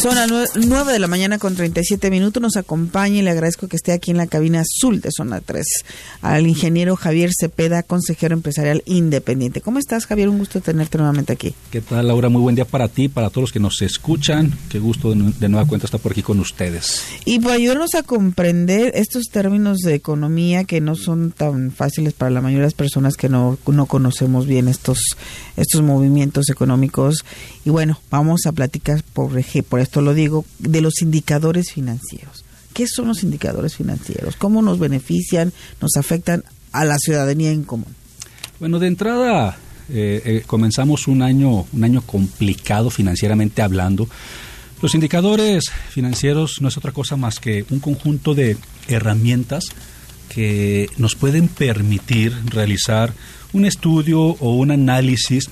Son las 9 de la mañana con 37 minutos. Nos acompaña y le agradezco que esté aquí en la cabina azul de Zona 3 al ingeniero Javier Cepeda, consejero empresarial independiente. ¿Cómo estás, Javier? Un gusto tenerte nuevamente aquí. ¿Qué tal, Laura? Muy buen día para ti, para todos los que nos escuchan. Qué gusto de, de nueva cuenta estar por aquí con ustedes. Y por ayudarnos a comprender estos términos de economía que no son tan fáciles para la mayoría de las personas que no, no conocemos bien estos, estos movimientos económicos. Y bueno, vamos a platicar por, por esto lo digo, de los indicadores financieros. ¿Qué son los indicadores financieros? ¿Cómo nos benefician, nos afectan a la ciudadanía en común? Bueno, de entrada eh, eh, comenzamos un año, un año complicado financieramente hablando. Los indicadores financieros no es otra cosa más que un conjunto de herramientas que nos pueden permitir realizar un estudio o un análisis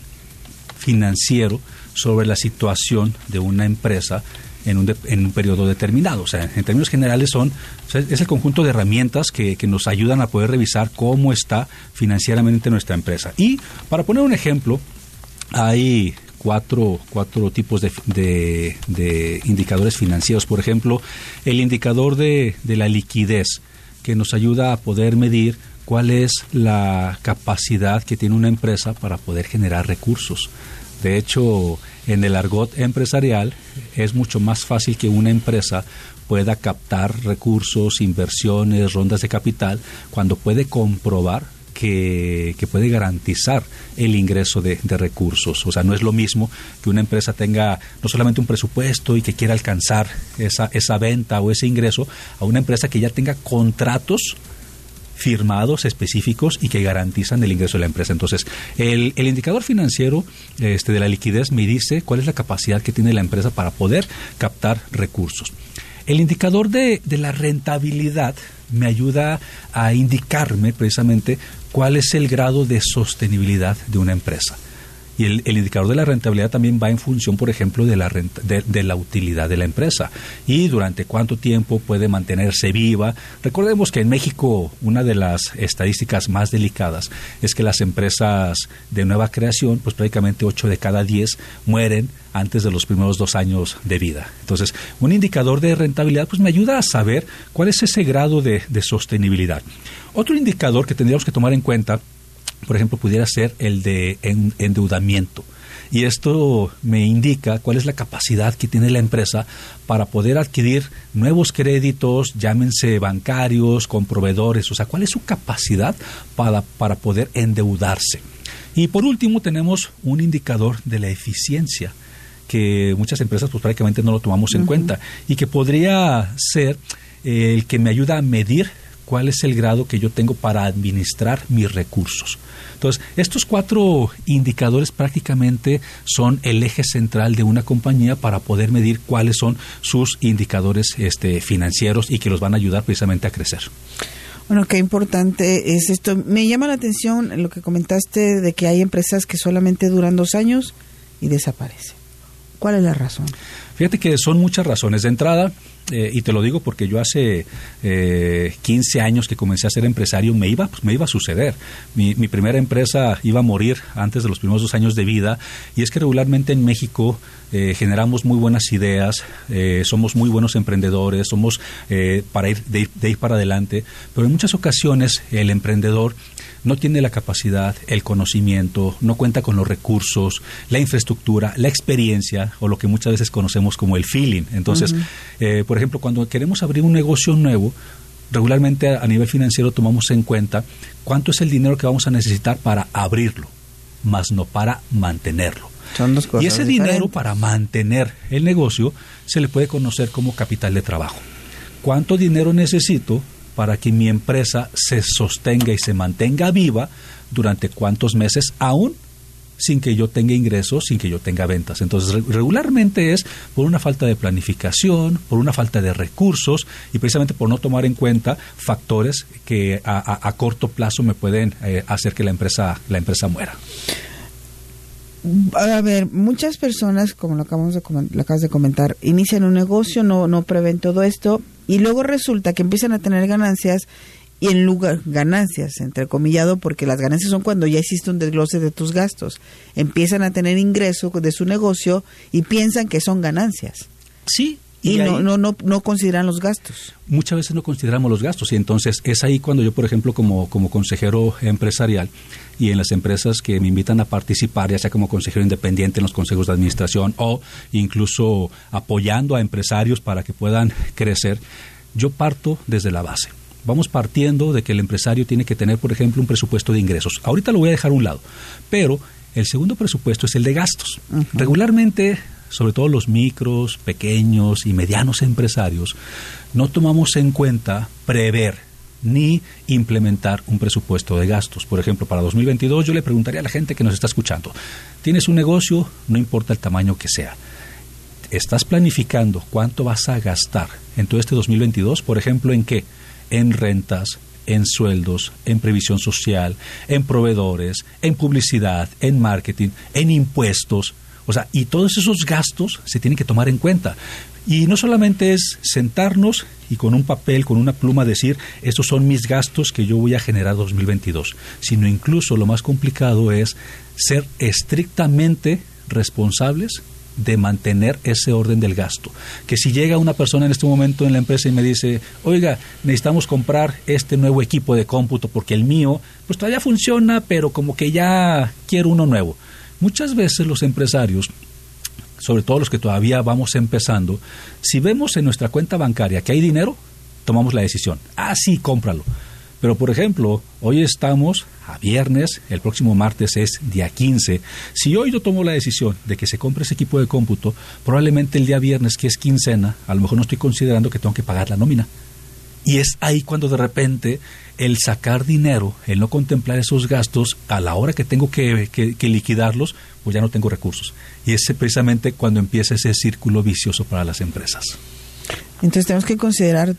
financiero sobre la situación de una empresa en un, de, en un periodo determinado. O sea, en términos generales son, es el conjunto de herramientas que, que, nos ayudan a poder revisar cómo está financieramente nuestra empresa. Y para poner un ejemplo, hay cuatro, cuatro tipos de, de, de indicadores financieros. Por ejemplo, el indicador de, de la liquidez, que nos ayuda a poder medir cuál es la capacidad que tiene una empresa para poder generar recursos. De hecho, en el argot empresarial es mucho más fácil que una empresa pueda captar recursos, inversiones, rondas de capital, cuando puede comprobar que, que, puede garantizar el ingreso de, de, recursos. O sea, no es lo mismo que una empresa tenga no solamente un presupuesto y que quiera alcanzar esa, esa venta o ese ingreso, a una empresa que ya tenga contratos firmados específicos y que garantizan el ingreso de la empresa. Entonces, el, el indicador financiero este, de la liquidez me dice cuál es la capacidad que tiene la empresa para poder captar recursos. El indicador de, de la rentabilidad me ayuda a indicarme precisamente cuál es el grado de sostenibilidad de una empresa. Y el, indicador de la rentabilidad también va en función, por ejemplo, de la, renta, de, la utilidad de la empresa y durante cuánto tiempo puede mantenerse viva. Recordemos que en México una de las estadísticas más delicadas es que las empresas de nueva creación, pues prácticamente 8 de cada 10 mueren antes de los primeros dos años de vida. Entonces, un indicador de rentabilidad pues me ayuda a saber cuál es ese grado de, de sostenibilidad. Otro indicador que tendríamos que tomar en cuenta por ejemplo, pudiera ser el de endeudamiento. Y esto me indica cuál es la capacidad que tiene la empresa para poder adquirir nuevos créditos, llámense bancarios, con proveedores, o sea, cuál es su capacidad para, para poder endeudarse. Y por último tenemos un indicador de la eficiencia que muchas empresas pues prácticamente no lo tomamos en uh -huh. cuenta y que podría ser el que me ayuda a medir cuál es el grado que yo tengo para administrar mis recursos. Entonces, estos cuatro indicadores prácticamente son el eje central de una compañía para poder medir cuáles son sus indicadores este, financieros y que los van a ayudar precisamente a crecer. Bueno, qué importante es esto. Me llama la atención lo que comentaste de que hay empresas que solamente duran dos años y desaparecen. ¿Cuál es la razón? Fíjate que son muchas razones. De entrada, eh, y te lo digo porque yo hace eh, 15 años que comencé a ser empresario, me iba, pues, me iba a suceder. Mi, mi, primera empresa iba a morir antes de los primeros dos años de vida y es que regularmente en México eh, generamos muy buenas ideas, eh, somos muy buenos emprendedores, somos eh, para ir de, ir de, ir para adelante, pero en muchas ocasiones el emprendedor no tiene la capacidad, el conocimiento, no cuenta con los recursos, la infraestructura, la experiencia o lo que muchas veces conocemos como el feeling. Entonces, eh, por ejemplo, cuando queremos abrir un negocio nuevo, regularmente a nivel financiero tomamos en cuenta cuánto es el dinero que vamos a necesitar para abrirlo, más no para mantenerlo. Y ese dinero para mantener el negocio se le puede conocer como capital de trabajo. ¿Cuánto dinero necesito para que mi empresa se sostenga y se mantenga viva durante cuántos meses aún sin que yo tenga ingresos, sin que yo tenga ventas. Entonces, regularmente es por una falta de planificación, por una falta de recursos y precisamente por no tomar en cuenta factores que a, corto plazo me pueden eh, hacer que la empresa, la empresa muera. A ver, muchas personas, como lo acabamos de, lo acabas de comentar, inician un negocio, no, no prevén todo esto y luego resulta que empiezan a tener ganancias y en lugar ganancias entrecomillado porque las ganancias son cuando ya existe un desglose de tus gastos. Empiezan a tener ingreso de su negocio y piensan que son ganancias. Sí y, no, no, no, no consideran los gastos. Muchas veces no consideramos los gastos y entonces es ahí cuando yo, por ejemplo, como, como consejero empresarial y en las empresas que me invitan a participar, ya sea como consejero independiente en los consejos de administración o incluso apoyando a empresarios para que puedan crecer, yo parto desde la base. Vamos partiendo de que el empresario tiene que tener, por ejemplo, un presupuesto de ingresos. Ahorita lo voy a dejar a un lado, pero el segundo presupuesto es el de gastos. Regularmente sobre todo los micros, pequeños y medianos empresarios, no tomamos en cuenta prever ni implementar un presupuesto de gastos. Por ejemplo, para 2022 yo le preguntaría a la gente que nos está escuchando, ¿tienes un negocio? No importa el tamaño que sea. ¿Estás planificando cuánto vas a gastar en todo este 2022? Por ejemplo, ¿en qué? En rentas, en sueldos, en previsión social, en proveedores, en publicidad, en marketing, en impuestos. O sea, y todos esos gastos se tienen que tomar en cuenta. Y no solamente es sentarnos y con un papel, con una pluma decir, estos son mis gastos que yo voy a generar 2022, sino incluso lo más complicado es ser estrictamente responsables de mantener ese orden del gasto. Que si llega una persona en este momento en la empresa y me dice, oiga, necesitamos comprar este nuevo equipo de cómputo porque el mío, pues todavía funciona, pero como que ya quiero uno nuevo. Muchas veces los empresarios, sobre todo los que todavía vamos empezando, si vemos en nuestra cuenta bancaria que hay dinero, tomamos la decisión. Ah, sí, cómpralo. Pero, por ejemplo, hoy estamos a viernes, el próximo martes es día 15. Si hoy yo tomo la decisión de que se compre ese equipo de cómputo, probablemente el día viernes, que es quincena, a lo mejor no estoy considerando que tengo que pagar la nómina. Y es ahí cuando de repente el sacar dinero, el no contemplar esos gastos, a la hora que tengo que, liquidarlos, pues ya no tengo recursos. Y es precisamente cuando empieza ese círculo vicioso para las empresas. Entonces tenemos que considerar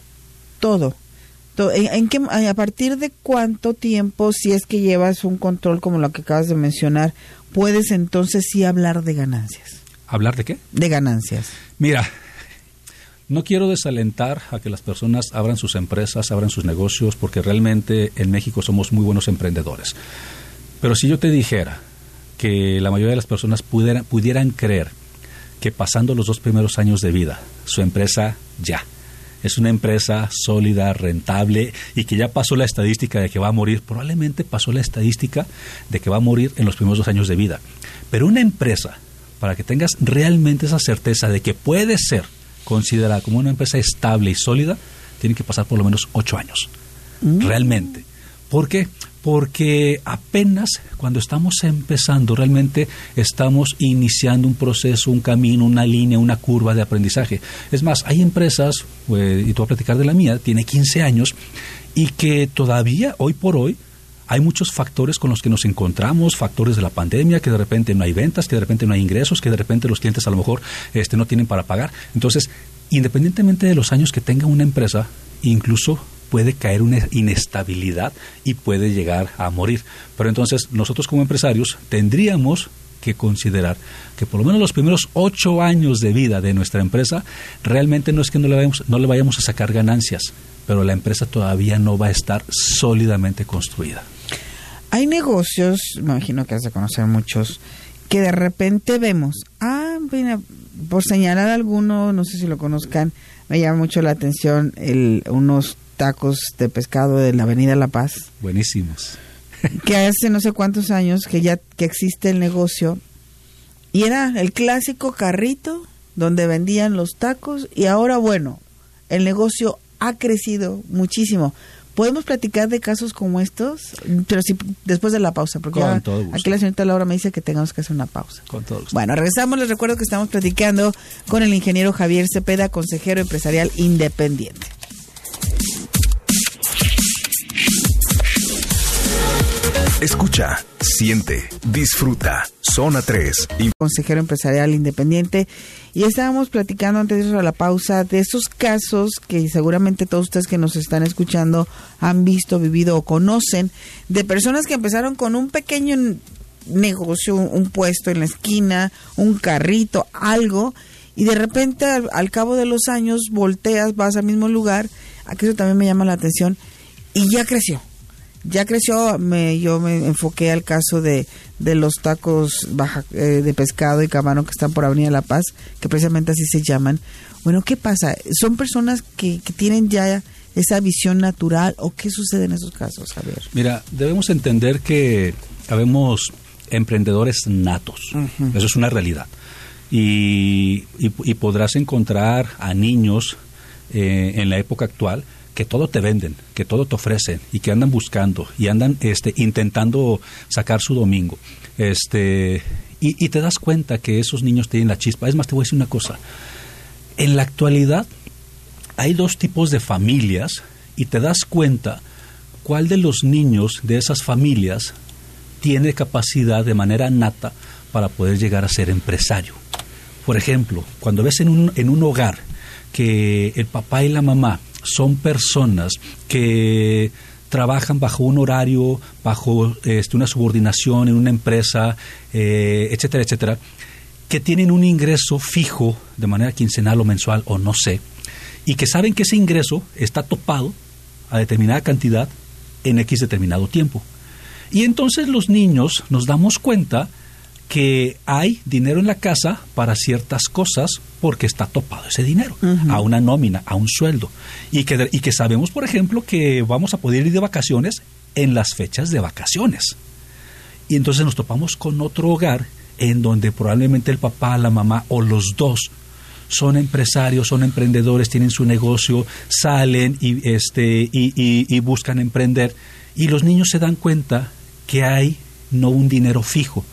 todo. ¿En, qué, ¿A partir de cuánto tiempo, si es que llevas un control como lo que acabas de mencionar, puedes entonces sí hablar de ganancias? ¿Hablar de qué? De ganancias. Mira, no quiero desalentar a que las personas abran sus empresas, abran sus negocios, porque realmente en México somos muy buenos emprendedores. Pero si yo te dijera que la mayoría de las personas pudieran, creer que pasando los dos primeros años de vida, su empresa ya es una empresa sólida, rentable y que ya pasó la estadística de que va a morir, probablemente pasó la estadística de que va a morir en los primeros dos años de vida. Pero una empresa, para que tengas realmente esa certeza de que puede ser considerada como una empresa estable y sólida, tiene que pasar por lo menos ocho años. Mm. Realmente. ¿Por qué? Porque apenas cuando estamos empezando, realmente estamos iniciando un proceso, un camino, una línea, una curva de aprendizaje. Es más, hay empresas, eh, y tú vas a platicar de la mía, tiene 15 años y que todavía, hoy por hoy, hay muchos factores con los que nos encontramos, factores de la pandemia, que de repente no hay ventas, que de repente no hay ingresos, que de repente los clientes a lo mejor este, no tienen para pagar. Entonces, independientemente de los años que tenga una empresa, incluso puede caer una inestabilidad y puede llegar a morir. Pero entonces nosotros como empresarios tendríamos que considerar que por lo menos los primeros ocho años de vida de nuestra empresa realmente no es que no le vayamos, no le vayamos a sacar ganancias, pero la empresa todavía no va a estar sólidamente construida. Hay negocios, me imagino que has de conocer muchos, que de repente vemos, ah, por señalar alguno, no sé si lo conozcan, me llama mucho la atención el, unos tacos de pescado de la Avenida La Paz. Buenísimos. Que hace no sé cuántos años que ya que existe el negocio y era el clásico carrito donde vendían los tacos y ahora bueno, el negocio ha crecido muchísimo. ¿Podemos platicar de casos como estos? Pero sí, después de la pausa, porque ya aquí la señorita Laura me dice que tengamos que hacer una pausa. Con todo gusto. Bueno, regresamos. Les recuerdo que estamos platicando con el ingeniero Javier Cepeda, consejero empresarial independiente. Escucha, siente, disfruta. Zona 3. Y consejero empresarial independiente. Y estábamos platicando antes de la pausa de esos casos que seguramente todos ustedes que nos están escuchando han visto, vivido o conocen, de personas que empezaron con un pequeño negocio, un puesto en la esquina, un carrito, algo, y de repente al, al cabo de los años volteas, vas al mismo lugar, aquí eso también me llama la atención, y ya creció ya creció, me, yo me enfoqué al caso de, de los tacos baja, eh, de pescado y camarón que están por Avenida La Paz, que precisamente así se llaman. Bueno, ¿qué pasa? ¿Son personas que, que tienen ya esa visión natural o qué sucede en esos casos, Javier? Mira, debemos entender que habemos emprendedores natos. Eso es una realidad. Y, y- y podrás encontrar a niños eh, en la época actual que todo te venden, que todo te ofrecen y que andan buscando y andan este, intentando sacar su domingo. Este, y, te das cuenta que esos niños tienen la chispa. Es más, te voy a decir una cosa. En la actualidad hay dos tipos de familias y te das cuenta cuál de los niños de esas familias tiene capacidad de manera nata para poder llegar a ser empresario. Por ejemplo, cuando ves en un, en un hogar que el papá y la mamá son personas que trabajan bajo un horario, bajo este, una subordinación en una empresa, eh, etcétera, etcétera, que tienen un ingreso fijo de manera quincenal o mensual o no sé, y que saben que ese ingreso está topado a determinada cantidad en X determinado tiempo. Y entonces los niños nos damos cuenta que hay dinero en la casa para ciertas cosas porque está topado ese dinero, a una nómina, a un sueldo. Y que, y que sabemos, por ejemplo, que vamos a poder ir de vacaciones en las fechas de vacaciones. Y entonces nos topamos con otro hogar en donde probablemente el papá, la mamá o los dos son empresarios, son emprendedores, tienen su negocio, salen y, este, y, y- y buscan emprender. Y los niños se dan cuenta que hay no un dinero fijo,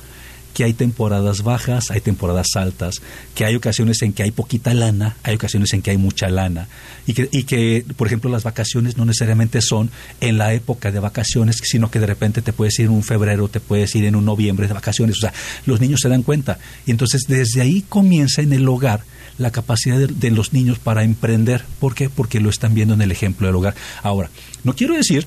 que hay temporadas bajas, hay temporadas altas, que hay ocasiones en que hay poquita lana, hay ocasiones en que hay mucha lana, y que, y que por ejemplo, las vacaciones no necesariamente son en la época de vacaciones, sino que de repente te puedes ir en un febrero, te puedes ir en un noviembre de vacaciones, o sea, los niños se dan cuenta. Y entonces desde ahí comienza en el hogar la capacidad de, de los niños para emprender. ¿Por qué? Porque lo están viendo en el ejemplo del hogar. Ahora, no quiero decir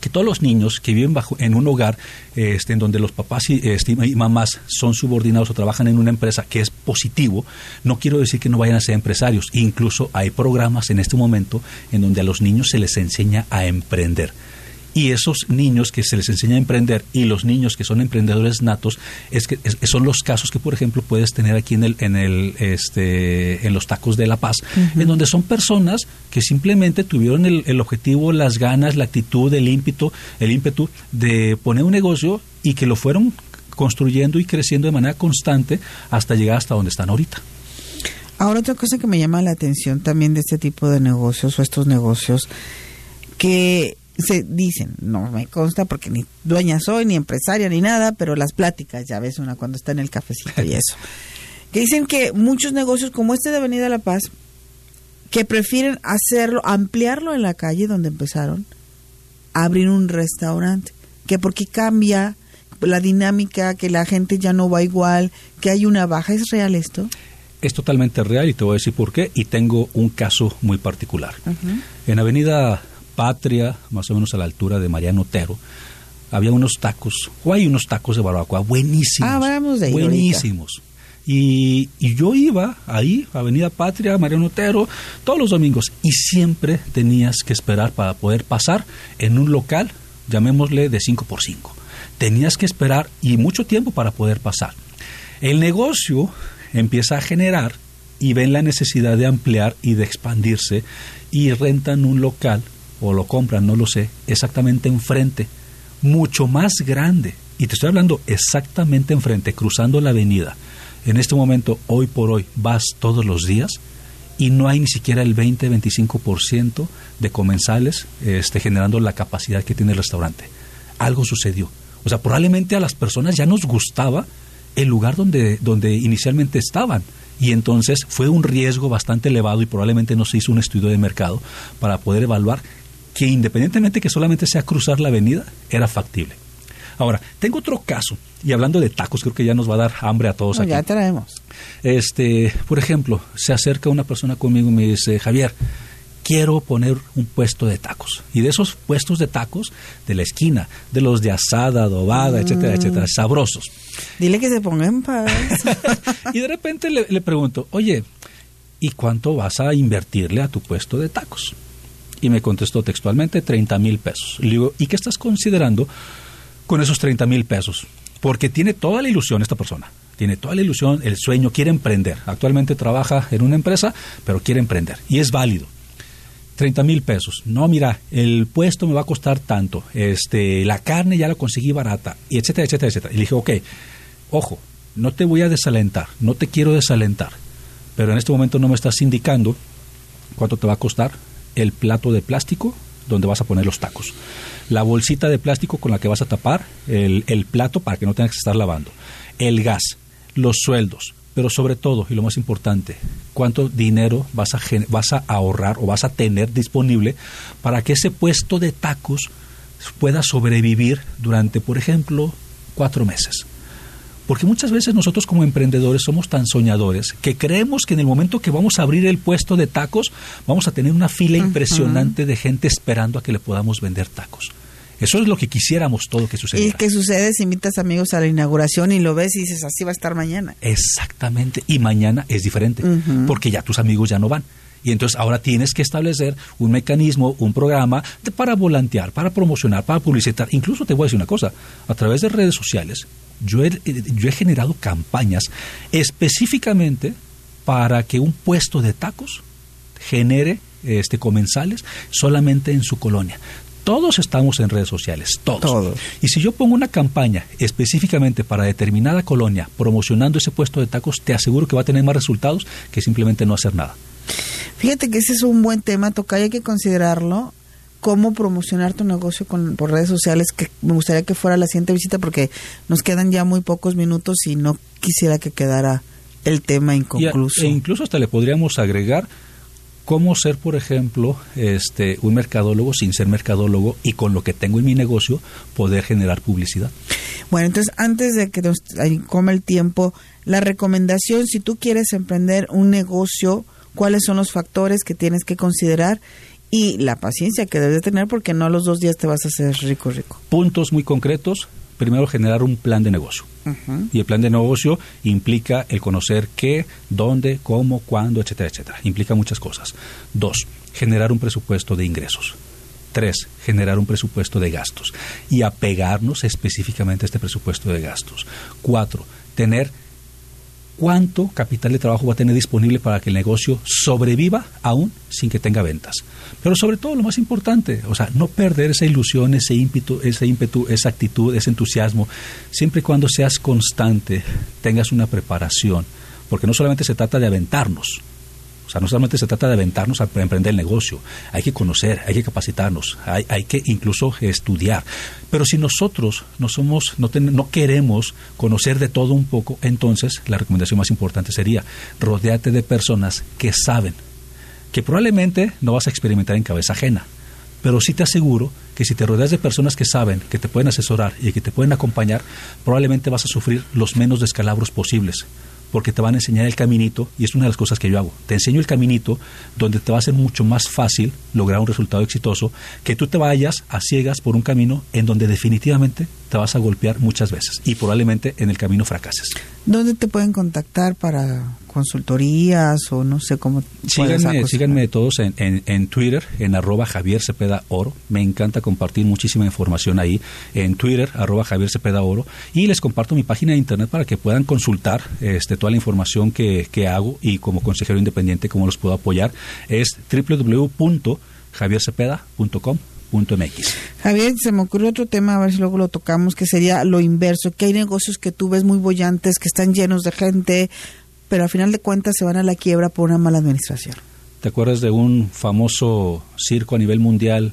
que todos los niños que viven bajo en un hogar este, en donde los papás y, este, y mamás son subordinados o trabajan en una empresa que es positivo, no quiero decir que no vayan a ser empresarios. Incluso hay programas en este momento en donde a los niños se les enseña a emprender. Y esos niños que se les enseña a emprender y los niños que son emprendedores natos es que es- son los casos que por ejemplo puedes tener aquí en el en el este en los tacos de La Paz, en donde son personas que simplemente tuvieron el, el objetivo, las ganas, la actitud, el ímpetu, el ímpetu de poner un negocio y que lo fueron construyendo y creciendo de manera constante hasta llegar hasta donde están ahorita. Ahora otra cosa que me llama la atención también de este tipo de negocios o estos negocios que se dicen, no me consta porque ni dueña soy, ni empresaria, ni nada, pero las pláticas, ya ves una cuando está en el cafecito y eso, que dicen que muchos negocios como este de Avenida La Paz, que prefieren hacerlo, ampliarlo en la calle donde empezaron, abrir un restaurante, que porque cambia la dinámica, que la gente ya no va igual, que hay una baja, ¿es real esto? Es totalmente real y te voy a decir por qué. Y tengo un caso muy particular. En Avenida Patria, más o menos a la altura de Mariano Otero, había unos tacos, o hay unos tacos de barbacoa buenísimos. Ah, vamos de ahí Buenísimos. Y, y yo iba ahí, Avenida Patria, Mariano Otero, todos los domingos, y siempre tenías que esperar para poder pasar en un local, llamémosle de 5 por 5 Tenías que esperar y mucho tiempo para poder pasar. El negocio empieza a generar y ven la necesidad de ampliar y de expandirse y rentan un local o lo compran, no lo sé, exactamente enfrente, mucho más grande. Y te estoy hablando exactamente enfrente, cruzando la avenida. En este momento, hoy por hoy, vas todos los días y no hay ni siquiera el 20-25% de comensales este, generando la capacidad que tiene el restaurante. Algo sucedió. O sea, probablemente a las personas ya nos gustaba el lugar donde, donde inicialmente estaban. Y entonces fue un riesgo bastante elevado y probablemente no se hizo un estudio de mercado para poder evaluar que independientemente que solamente sea cruzar la avenida, era factible. Ahora, tengo otro caso, y hablando de tacos, creo que ya nos va a dar hambre a todos aquí. Ya traemos. Este, por ejemplo, se acerca una persona conmigo y me dice, Javier, quiero poner un puesto de tacos. Y de esos puestos de tacos, de la esquina, de los de asada, adobada, etcétera, etcétera, sabrosos. Dile que se ponga en paz. y de repente le, le pregunto, oye, ¿y cuánto vas a invertirle a tu puesto de tacos? Y me contestó textualmente 30 mil pesos. Le digo, ¿y qué estás considerando con esos 30 mil pesos? Porque tiene toda la ilusión esta persona. Tiene toda la ilusión, el sueño, quiere emprender. Actualmente trabaja en una empresa, pero quiere emprender. Y es válido. 30 mil pesos. No, mira, el puesto me va a costar tanto. Este, la carne ya la conseguí barata, y etcétera, etcétera, etcétera. Y le dije, ok, ojo, no te voy a desalentar, no te quiero desalentar, pero en este momento no me estás indicando cuánto te va a costar el plato de plástico donde vas a poner los tacos, la bolsita de plástico con la que vas a tapar el, plato para que no tengas que estar lavando, el gas, los sueldos, pero sobre todo, y lo más importante, cuánto dinero vas a, vas a ahorrar o vas a tener disponible para que ese puesto de tacos pueda sobrevivir durante, por ejemplo, cuatro meses. Porque muchas veces nosotros como emprendedores somos tan soñadores que creemos que en el momento que vamos a abrir el puesto de tacos vamos a tener una fila impresionante de gente esperando a que le podamos vender tacos. Eso es lo que quisiéramos todo que sucediera. Y que sucede si invitas amigos a la inauguración y lo ves y dices, así va a estar mañana. Exactamente. Y mañana es diferente, porque ya tus amigos ya no van. Y entonces ahora tienes que establecer un mecanismo, un programa para volantear, para promocionar, para publicitar. Incluso te voy a decir una cosa, a través de redes sociales, yo he, yo he generado campañas específicamente para que un puesto de tacos genere este, comensales solamente en su colonia. Todos estamos en redes sociales, todos. todos. Y si yo pongo una campaña específicamente para determinada colonia promocionando ese puesto de tacos, te aseguro que va a tener más resultados que simplemente no hacer nada. Fíjate que ese es un buen tema, toca hay que considerarlo cómo promocionar tu negocio con, por redes sociales, que me gustaría que fuera la siguiente visita porque nos quedan ya muy pocos minutos y no quisiera que quedara el tema inconcluso. E incluso hasta le podríamos agregar cómo ser, por ejemplo, este un mercadólogo sin ser mercadólogo y con lo que tengo en mi negocio poder generar publicidad. Bueno, entonces antes de que nos come el tiempo, la recomendación si tú quieres emprender un negocio, cuáles son los factores que tienes que considerar y la paciencia que debes tener porque no a los dos días te vas a hacer rico, rico. Puntos muy concretos. Primero, generar un plan de negocio. Uh -huh. Y el plan de negocio implica el conocer qué, dónde, cómo, cuándo, etcétera, etcétera. Implica muchas cosas. Dos, generar un presupuesto de ingresos. Tres, generar un presupuesto de gastos y apegarnos específicamente a este presupuesto de gastos. Cuatro, tener cuánto capital de trabajo va a tener disponible para que el negocio sobreviva aún sin que tenga ventas. Pero sobre todo lo más importante, o sea, no perder esa ilusión, ese ímpetu, ese ímpetu, esa actitud, ese entusiasmo, siempre y cuando seas constante, tengas una preparación, porque no solamente se trata de aventarnos, o sea, no solamente se trata de aventarnos a emprender el negocio, hay que conocer, hay que capacitarnos, hay, hay que incluso estudiar. Pero si nosotros no somos, no, no queremos conocer de todo un poco, entonces la recomendación más importante sería rodearte de personas que saben, que probablemente no vas a experimentar en cabeza ajena, pero sí te aseguro que si te rodeas de personas que saben, que te pueden asesorar y que te pueden acompañar, probablemente vas a sufrir los menos descalabros posibles porque te van a enseñar el caminito, y es una de las cosas que yo hago. Te enseño el caminito donde te va a ser mucho más fácil lograr un resultado exitoso que tú te vayas a ciegas por un camino en donde definitivamente te vas a golpear muchas veces y probablemente en el camino fracases. ¿Dónde te pueden contactar para consultorías o no sé cómo? Síganme, síganme todos en, en, en, Twitter, en arroba Javier Cepeda Oro. Me encanta compartir muchísima información ahí en Twitter, arroba Javier Cepeda Oro. Y les comparto mi página de internet para que puedan consultar este, toda la información que, que hago y como consejero independiente cómo los puedo apoyar. Es www.javiercepeda.com Javier, se me ocurrió otro tema, a ver si luego lo tocamos, que sería lo inverso, que hay negocios que tú ves muy bollantes, que están llenos de gente, pero al final de cuentas se van a la quiebra por una mala administración. ¿Te acuerdas de un famoso circo a nivel mundial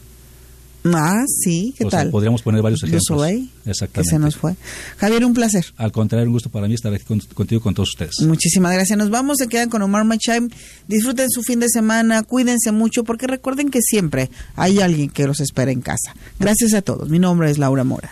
Ah, sí, ¿qué tal? podríamos poner varios ejemplos. Exactamente. Que se nos fue. Javier, un placer. Al contrario, un gusto para mí estar aquí contigo con todos ustedes. Muchísimas gracias. Nos vamos, se quedan con Omar Machaim. Disfruten su fin de semana, cuídense mucho, porque recuerden que siempre hay alguien que los espera en casa. Gracias a todos. Mi nombre es Laura Mora.